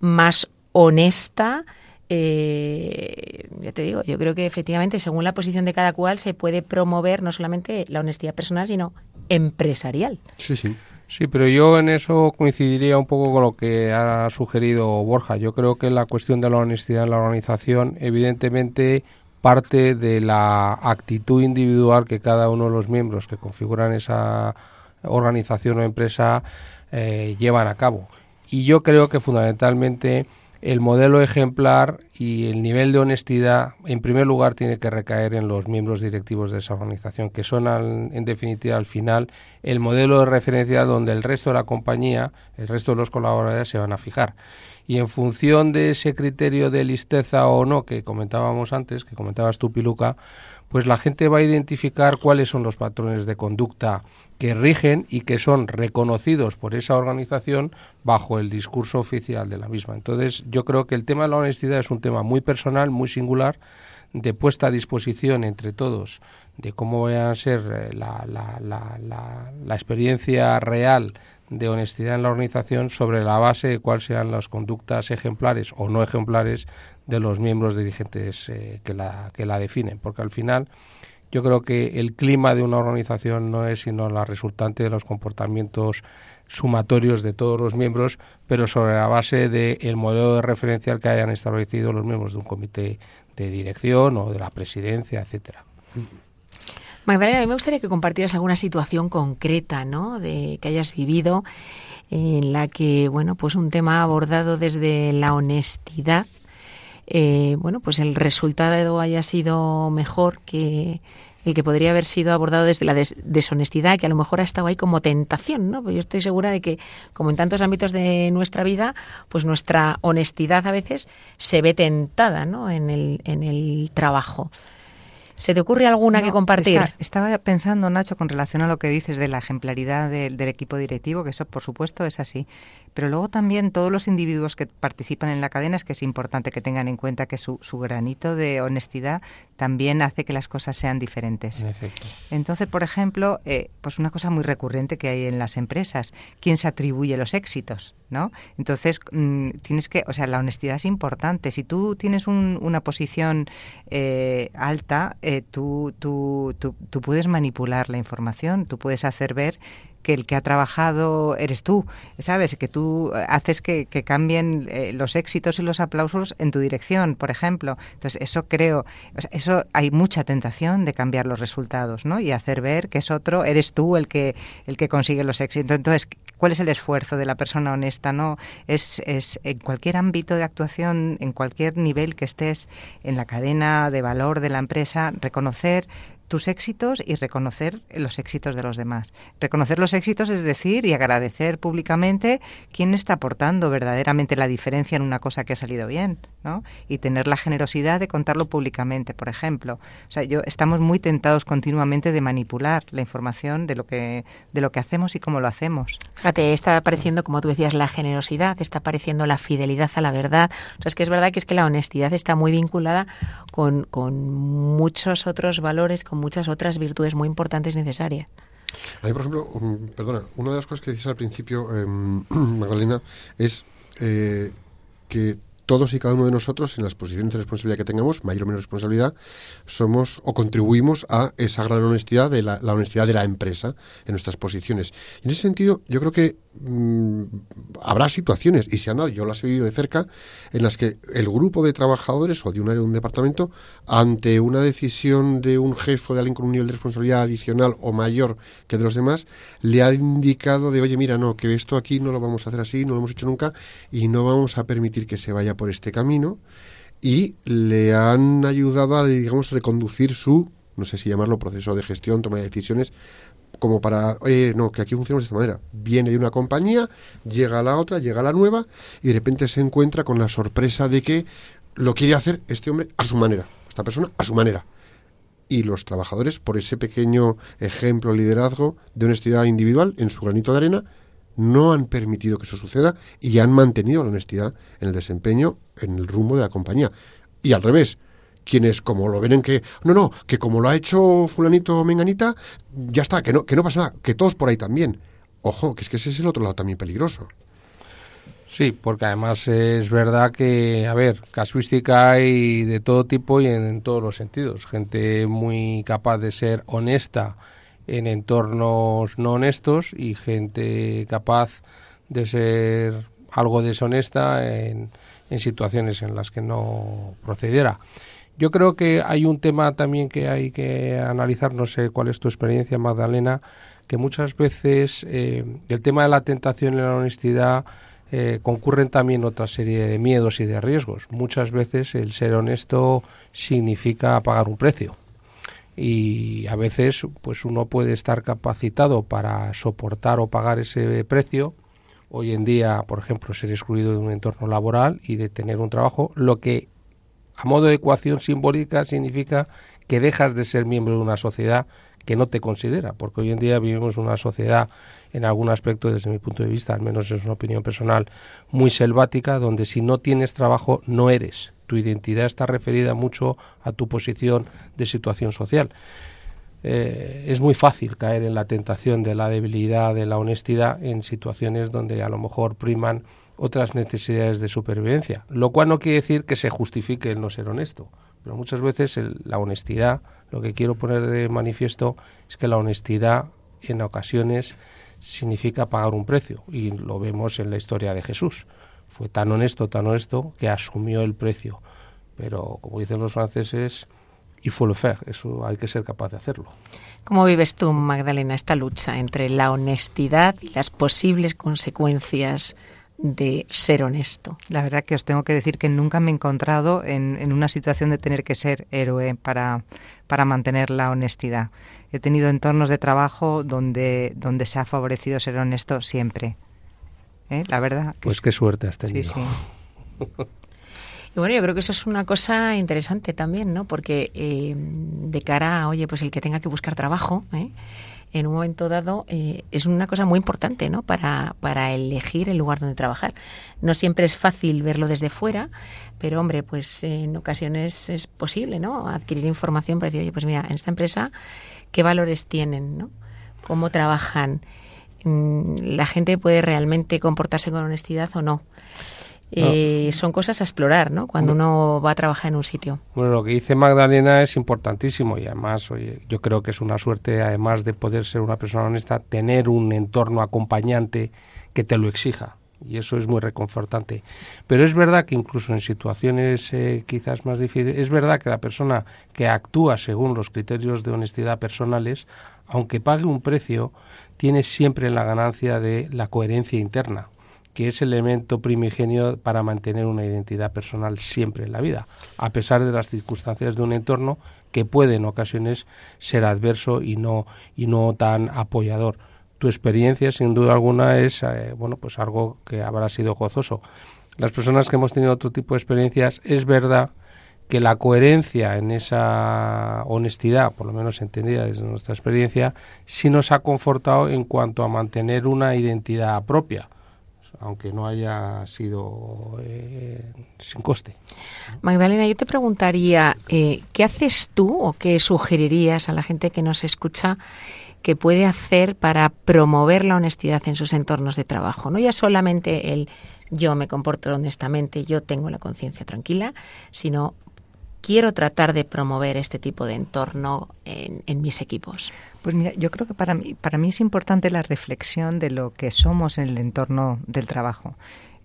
más honesta, eh, ya te digo, yo creo que efectivamente, según la posición de cada cual, se puede promover no solamente la honestidad personal, sino empresarial. Sí, sí. Sí, pero yo en eso coincidiría un poco con lo que ha sugerido Borja. Yo creo que la cuestión de la honestidad en la organización, evidentemente, parte de la actitud individual que cada uno de los miembros que configuran esa organización o empresa eh, llevan a cabo. Y yo creo que fundamentalmente el modelo ejemplar y el nivel de honestidad, en primer lugar, tiene que recaer en los miembros directivos de esa organización, que son, en definitiva, al final, el modelo de referencia donde el resto de la compañía, el resto de los colaboradores se van a fijar. Y en función de ese criterio de listeza o no que comentábamos antes, que comentabas tú, Piluca, pues la gente va a identificar cuáles son los patrones de conducta que rigen y que son reconocidos por esa organización bajo el discurso oficial de la misma. Entonces, yo creo que el tema de la honestidad es un tema muy personal, muy singular, de puesta a disposición entre todos de cómo va a ser eh, la, la, la, la, experiencia real de honestidad en la organización sobre la base de cuáles sean las conductas ejemplares o no ejemplares de los miembros dirigentes eh, que, la, que la definen. Porque al final yo creo que el clima de una organización no es sino la resultante de los comportamientos sumatorios de todos los miembros, pero sobre la base del modelo de referencial que hayan establecido los miembros de un comité de dirección o de la presidencia, etcétera. Magdalena, a mí me gustaría que compartieras alguna situación concreta, ¿no? De que hayas vivido en la que, bueno, pues un tema abordado desde la honestidad eh, bueno, pues el resultado haya sido mejor que el que podría haber sido abordado desde la deshonestidad, que a lo mejor ha estado ahí como tentación, ¿no? Pues yo estoy segura de que, como en tantos ámbitos de nuestra vida, pues nuestra honestidad a veces se ve tentada, ¿no? En el, en el trabajo. ¿Se te ocurre alguna No, que compartir? está- estaba pensando, Nacho, con relación a lo que dices de la ejemplaridad del- del equipo directivo, que eso por supuesto es así. Pero luego también todos los individuos que participan en la cadena es que es importante que tengan en cuenta que su, su granito de honestidad también hace que las cosas sean diferentes. En efecto. Entonces, por ejemplo, eh, pues una cosa muy recurrente que hay en las empresas, ¿quién se atribuye los éxitos? ¿no? Entonces, mm, tienes que, o sea, la honestidad es importante. Si tú tienes un- una posición eh, alta, eh, tú, tú, tú, tú puedes manipular la información, tú puedes hacer ver que el que ha trabajado eres tú, ¿sabes? Que tú eh, haces que, cambien eh, los éxitos y los aplausos en tu dirección, por ejemplo. Entonces, eso creo, o sea, eso hay mucha tentación de cambiar los resultados, ¿no? Y hacer ver que es otro, eres tú el que, el que consigue los éxitos. Entonces, ¿cuál es el esfuerzo de la persona honesta, no? Es, es en cualquier ámbito de actuación, en cualquier nivel que estés en la cadena de valor de la empresa, reconocer tus éxitos y reconocer los éxitos de los demás. Reconocer los éxitos es decir y agradecer públicamente quién está aportando verdaderamente la diferencia en una cosa que ha salido bien, ¿no? Y tener la generosidad de contarlo públicamente, por ejemplo. O sea, yo estamos muy tentados continuamente de manipular la información de lo que de lo que hacemos y cómo lo hacemos. Fíjate, está apareciendo, como tú decías, la generosidad, está apareciendo la fidelidad a la verdad. O sea, es que es verdad que es que la honestidad está muy vinculada con, con muchos otros valores, con muchas otras virtudes muy importantes y necesarias. A mí, por ejemplo, um, perdona, una de las cosas que dices al principio, em, Magdalena, es eh, que todos y cada uno de nosotros, en las posiciones de responsabilidad que tengamos, mayor o menor responsabilidad, somos o contribuimos a esa gran honestidad de la, la honestidad de la empresa en nuestras posiciones. Y en ese sentido, yo creo que mm, habrá situaciones, y se han dado, yo las he vivido de cerca, en las que el grupo de trabajadores o de un área de un departamento, ante una decisión de un jefe o de alguien con un nivel de responsabilidad adicional o mayor que de los demás, le ha indicado de, oye, mira, no, que esto aquí no lo vamos a hacer así, no lo hemos hecho nunca, y no vamos a permitir que se vaya por este camino y le han ayudado a, digamos, reconducir su, no sé si llamarlo, proceso de gestión, toma de decisiones, como para, oye, no, que aquí funcionamos de esta manera. Viene de una compañía, llega a la otra, llega a la nueva y de repente se encuentra con la sorpresa de que lo quiere hacer este hombre a su manera, esta persona a su manera. Y los trabajadores, por ese pequeño ejemplo, liderazgo de honestidad individual en su granito de arena, no han permitido que eso suceda y han mantenido la honestidad en el desempeño, en el rumbo de la compañía. Y al revés, quienes como lo ven en que, no, no, que como lo ha hecho fulanito o menganita, ya está, que no, que no pasa nada, que todos por ahí también. Ojo, que es que ese es el otro lado también peligroso. Sí, porque además es verdad que, a ver, casuística hay de todo tipo y en, en todos los sentidos. Gente muy capaz de ser honesta en entornos no honestos y gente capaz de ser algo deshonesta en, en situaciones en las que no procediera. Yo creo que hay un tema también que hay que analizar, no sé cuál es tu experiencia, Magdalena, que muchas veces eh, el tema de la tentación y la honestidad eh, concurren también otra serie de miedos y de riesgos. Muchas veces el ser honesto significa pagar un precio y a veces pues uno puede estar capacitado para soportar o pagar ese precio hoy en día por ejemplo ser excluido de un entorno laboral y de tener un trabajo lo que a modo de ecuación simbólica significa que dejas de ser miembro de una sociedad que no te considera, porque hoy en día vivimos una sociedad en algún aspecto, desde mi punto de vista, al menos es una opinión personal, muy selvática, donde si no tienes trabajo no eres. Tu identidad está referida mucho a tu posición de situación social. Eh, es muy fácil caer en la tentación de la debilidad, de la honestidad, en situaciones donde a lo mejor priman otras necesidades de supervivencia, lo cual no quiere decir que se justifique el no ser honesto, pero muchas veces el- la honestidad, lo que quiero poner de manifiesto es que la honestidad en ocasiones significa pagar un precio y lo vemos en la historia de Jesús. Fue tan honesto, tan honesto que asumió el precio. Pero como dicen los franceses, il faut le faire, eso hay que ser capaz de hacerlo. ¿Cómo vives tú, Magdalena, esta lucha entre la honestidad y las posibles consecuencias de ser honesto? La verdad que os tengo que decir que nunca me he encontrado en, en una situación de tener que ser héroe para, para mantener la honestidad. He tenido entornos de trabajo donde, donde se ha favorecido ser honesto siempre. ¿Eh? La verdad. que Pues sí. qué suerte has sí, tenido. sí. Y bueno, yo creo que eso es una cosa interesante también, ¿no? Porque eh, de cara a, oye, pues el que tenga que buscar trabajo, ¿eh? En un momento dado, eh, es una cosa muy importante, ¿no? Para, para elegir el lugar donde trabajar. No siempre es fácil verlo desde fuera, pero hombre, pues en ocasiones es posible, ¿no? Adquirir información para decir, oye, pues mira, en esta empresa, ¿qué valores tienen, ¿no? ¿Cómo trabajan? Mm, ¿La gente puede realmente comportarse con honestidad o no? Eh, Son cosas a explorar, ¿no? Cuando uno va a trabajar en un sitio. Bueno, lo que dice Magdalena es importantísimo y además, oye, yo creo que es una suerte, además de poder ser una persona honesta, tener un entorno acompañante que te lo exija. Y eso es muy reconfortante. Pero es verdad que incluso en situaciones eh, quizás más difíciles, es verdad que la persona que actúa según los criterios de honestidad personales, aunque pague un precio, tiene siempre la ganancia de la coherencia interna que es el elemento primigenio para mantener una identidad personal siempre en la vida, a pesar de las circunstancias de un entorno que puede en ocasiones ser adverso y no, y no tan apoyador. Tu experiencia, sin duda alguna, es eh, bueno, pues algo que habrá sido gozoso. Las personas que hemos tenido otro tipo de experiencias, es verdad que la coherencia en esa honestidad, por lo menos entendida desde nuestra experiencia, sí nos ha confortado en cuanto a mantener una identidad propia aunque no haya sido eh, sin coste. Magdalena, yo te preguntaría, eh, ¿qué haces tú o qué sugerirías a la gente que nos escucha que puede hacer para promover la honestidad en sus entornos de trabajo? No ya solamente el yo me comporto honestamente, yo tengo la conciencia tranquila, sino quiero tratar de promover este tipo de entorno en, en, mis equipos? Pues mira, yo creo que para mí, para mí es importante la reflexión de lo que somos en el entorno del trabajo.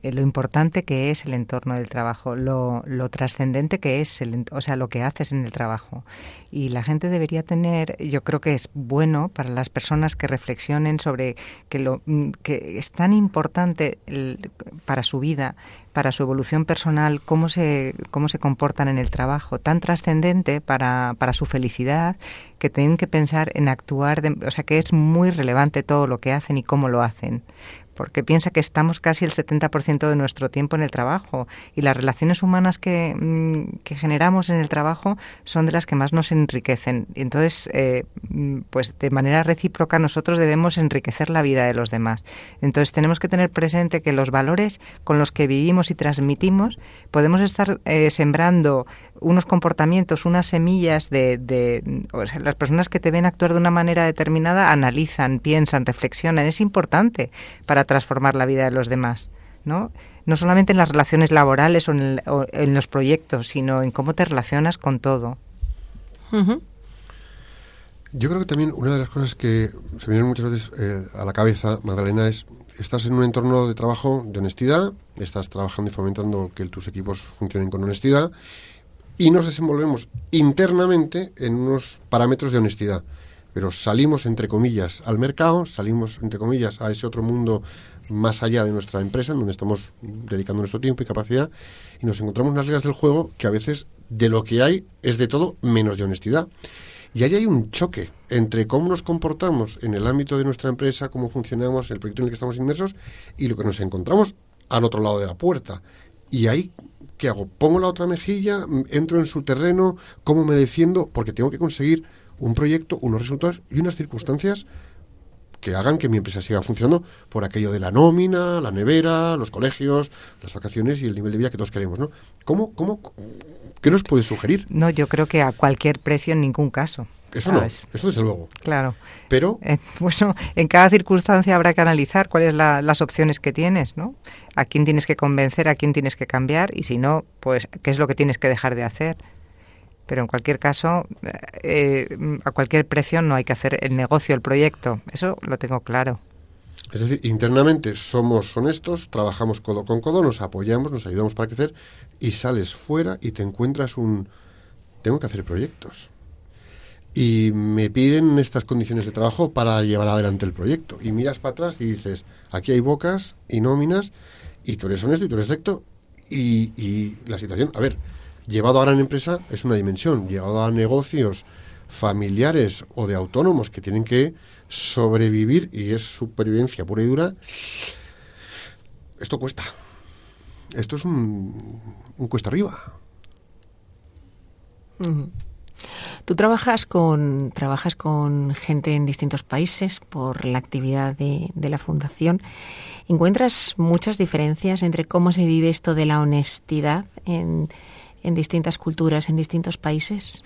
Eh, lo importante que es el entorno del trabajo, lo, lo trascendente que es, el, o sea, lo que haces en el trabajo. Y la gente debería tener, yo creo que es bueno para las personas que reflexionen sobre que, lo, mm, que es tan importante el, para su vida para su evolución personal, cómo se, cómo se comportan en el trabajo, tan trascendente para, para su felicidad, que tienen que pensar en actuar, de, o sea, que es muy relevante todo lo que hacen y cómo lo hacen porque piensa que estamos casi el 70% de nuestro tiempo en el trabajo y las relaciones humanas que, mm, que, generamos en el trabajo son de las que más nos enriquecen. Y entonces, eh, mm, pues de manera recíproca nosotros debemos enriquecer la vida de los demás. Entonces tenemos que tener presente que los valores con los que vivimos y transmitimos podemos estar eh, sembrando unos comportamientos, unas semillas de, de o sea, las personas que te ven actuar de una manera determinada analizan, piensan, reflexionan. Es importante para transformar la vida de los demás, ¿no? No solamente en las relaciones laborales o en, el, o en los proyectos, sino en cómo te relacionas con todo. Uh -huh. Yo creo que también una de las cosas que se vienen muchas veces eh, a la cabeza, Magdalena, es estás en un entorno de trabajo de honestidad, estás trabajando y fomentando que tus equipos funcionen con honestidad y nos desenvolvemos internamente en unos parámetros de honestidad. Pero salimos, entre comillas, al mercado, salimos, entre comillas, a ese otro mundo más allá de nuestra empresa, en donde estamos dedicando nuestro tiempo y capacidad, y nos encontramos unas reglas del juego que a veces de lo que hay es de todo menos de honestidad. Y ahí hay un choque entre cómo nos comportamos en el ámbito de nuestra empresa, cómo funcionamos, el proyecto en el que estamos inmersos, y lo que nos encontramos al otro lado de la puerta. Y ahí ¿qué hago? ¿Pongo la otra mejilla? ¿Entro en su terreno? ¿Cómo me defiendo? Porque tengo que conseguir un proyecto, unos resultados y unas circunstancias que hagan que mi empresa siga funcionando por aquello de la nómina, la nevera, los colegios, las vacaciones y el nivel de vida que todos queremos, ¿no? ¿Cómo, cómo, ¿Qué nos puede sugerir? No, yo creo que a cualquier precio en ningún caso. Eso ¿sabes? no, eso desde luego. Claro. Pero. Eh, bueno, en cada circunstancia habrá que analizar cuáles la, las opciones que tienes, ¿no? A quién tienes que convencer, a quién tienes que cambiar y si no, pues qué es lo que tienes que dejar de hacer. Pero en cualquier caso, eh, a cualquier precio no hay que hacer el negocio, el proyecto. Eso lo tengo claro. Es decir, internamente somos honestos, trabajamos codo con codo, nos apoyamos, nos ayudamos para crecer y sales fuera y te encuentras un... Tengo que hacer proyectos y me piden estas condiciones de trabajo para llevar adelante el proyecto. Y miras para atrás y dices, aquí hay bocas y nóminas, y tú eres honesto y tú eres recto, y, y la situación, a ver, llevado a gran empresa es una dimensión, llevado a negocios familiares o de autónomos que tienen que sobrevivir y es supervivencia pura y dura, esto cuesta. Esto es un, un cuesta arriba. Uh. Tú trabajas con, trabajas con gente en distintos países por la actividad de, de, la Fundación. ¿Encuentras muchas diferencias entre cómo se vive esto de la honestidad en, en distintas culturas, en distintos países?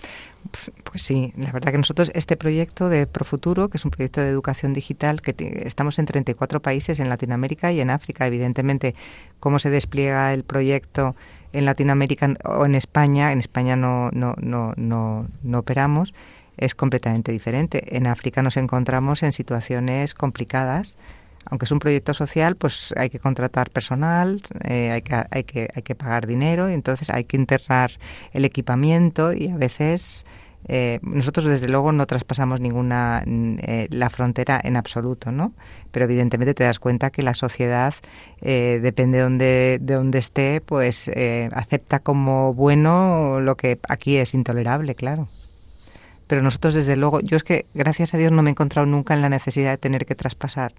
Pues sí, la verdad que nosotros este proyecto de Profuturo, que es un proyecto de educación digital, que estamos en 34 países en Latinoamérica y en África, evidentemente, cómo se despliega el proyecto en Latinoamérica o en España, en España no, no, no, no, no operamos, es completamente diferente. En África nos encontramos en situaciones complicadas. Aunque es un proyecto social, pues hay que contratar personal, eh, hay, que, hay, que, hay que pagar dinero, y entonces hay que internar el equipamiento y a veces eh, nosotros desde luego no traspasamos ninguna eh, la frontera en absoluto, ¿no? Pero evidentemente te das cuenta que la sociedad eh, depende de donde, de donde esté, pues acepta como bueno lo que aquí es intolerable, claro. Pero nosotros desde luego, yo es que gracias a Dios no me he encontrado nunca en la necesidad de tener que traspasar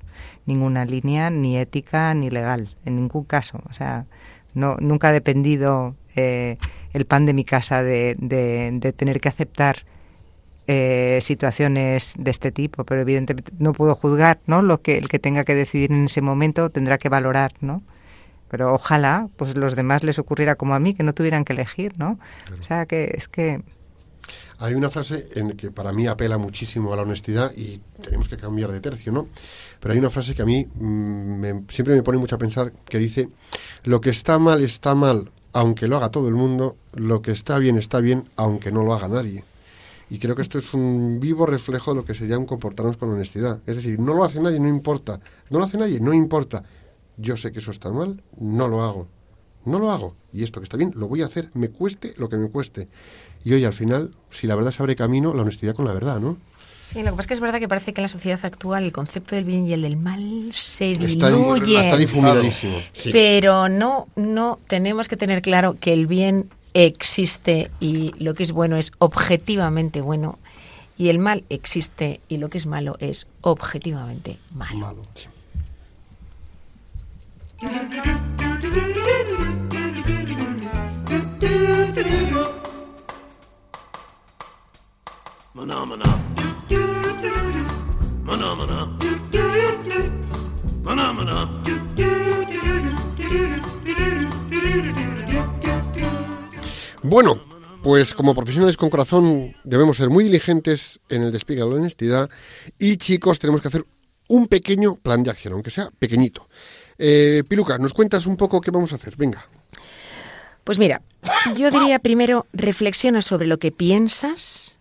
ninguna línea, ni ética, ni legal, en ningún caso. O sea, no, nunca ha dependido eh, el pan de mi casa de, de, tener que aceptar eh, situaciones de este tipo, pero evidentemente no puedo juzgar, ¿no? Lo que el que tenga que decidir en ese momento tendrá que valorar, ¿no? Pero ojalá, pues los demás les ocurriera como a mí, que no tuvieran que elegir, ¿no? O sea que es que hay una frase en que para mí apela muchísimo a la honestidad y tenemos que cambiar de tercio, ¿no? Pero hay una frase que a mí mm, siempre me pone mucho a pensar que dice, lo que está mal está mal aunque lo haga todo el mundo, lo que está bien está bien aunque no lo haga nadie. Y creo que esto es un vivo reflejo de lo que sería un comportarnos con honestidad. Es decir, no lo hace nadie, no importa. No lo hace nadie, no importa. Yo sé que eso está mal, no lo hago. No lo hago. Y esto que está bien, lo voy a hacer, me cueste lo que me cueste. Y hoy al final, si la verdad se abre camino, la honestidad con la verdad, ¿no? Sí, lo que pasa es que es verdad que parece que en la sociedad actual el concepto del bien y el del mal se diluye. Está, difuminadísimo. Pero no, no tenemos que tener claro que el bien existe y lo que es bueno es objetivamente bueno y el mal existe y lo que es malo es objetivamente malo. malo bueno, pues como profesionales con corazón debemos ser muy diligentes en el despliegue de la honestidad y chicos tenemos que hacer un pequeño plan de acción, aunque sea pequeñito. Eh, Piluca, ¿nos cuentas un poco qué vamos a hacer? Venga. Pues mira, yo diría primero reflexiona sobre lo que piensas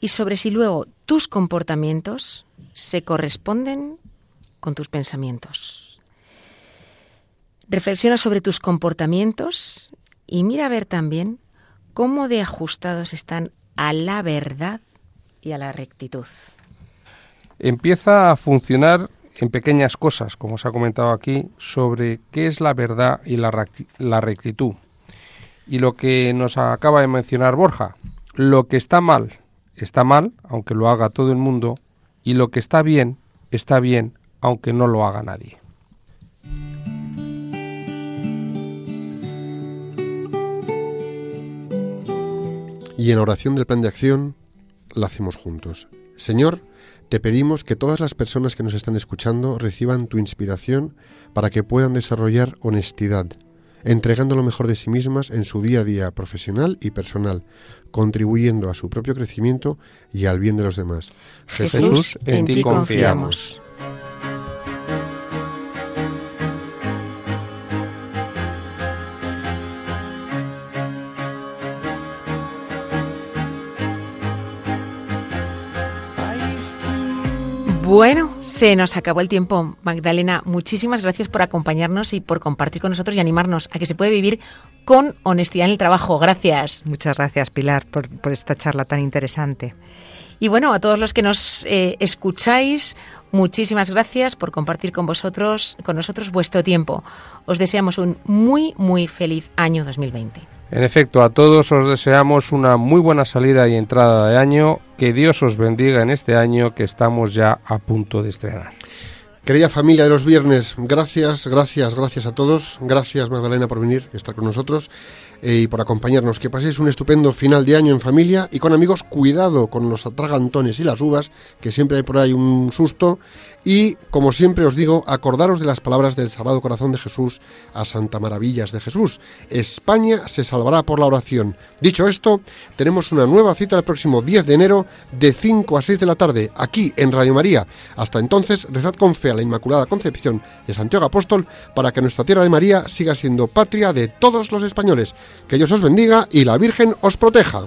y sobre si luego tus comportamientos se corresponden con tus pensamientos. Reflexiona sobre tus comportamientos y mira a ver también cómo de ajustados están a la verdad y a la rectitud. Empieza a funcionar en pequeñas cosas, como se ha comentado aquí, sobre qué es la verdad y la, rectitud. Y lo que nos acaba de mencionar Borja, lo que está mal, está mal, aunque lo haga todo el mundo, y lo que está bien, está bien, aunque no lo haga nadie. Y en la oración del plan de acción la hacemos juntos. Señor, te pedimos que todas las personas que nos están escuchando reciban tu inspiración para que puedan desarrollar honestidad, entregando lo mejor de sí mismas en su día a día profesional y personal, contribuyendo a su propio crecimiento y al bien de los demás. Jesús, en, ti confiamos. Bueno, se nos acabó el tiempo, Magdalena. Muchísimas gracias por acompañarnos y por compartir con nosotros y animarnos a que se puede vivir con honestidad en el trabajo. Gracias. Muchas gracias, Pilar, por, esta charla tan interesante. Y bueno, a todos los que nos eh, escucháis, muchísimas gracias por compartir con vosotros, con nosotros vuestro tiempo. Os deseamos un muy, muy feliz año 2020. En efecto, a todos os deseamos una muy buena salida y entrada de año. Que Dios os bendiga en este año que estamos ya a punto de estrenar. Querida familia de los viernes, gracias, gracias, gracias a todos. Gracias Magdalena por venir estar con nosotros eh, y por acompañarnos. Que paséis un estupendo final de año en familia y con amigos. Cuidado con los atragantones y las uvas, que siempre hay por ahí un susto. Y, como siempre os digo, acordaros de las palabras del Sagrado Corazón de Jesús a Santa Maravillas de Jesús. España se salvará por la oración. Dicho esto, tenemos una nueva cita el próximo 10 de enero de 5 a 6 de la tarde, aquí en Radio María. Hasta entonces, rezad con fe a la Inmaculada Concepción de Santiago Apóstol para que nuestra tierra de María siga siendo patria de todos los españoles. Que Dios os bendiga y la Virgen os proteja.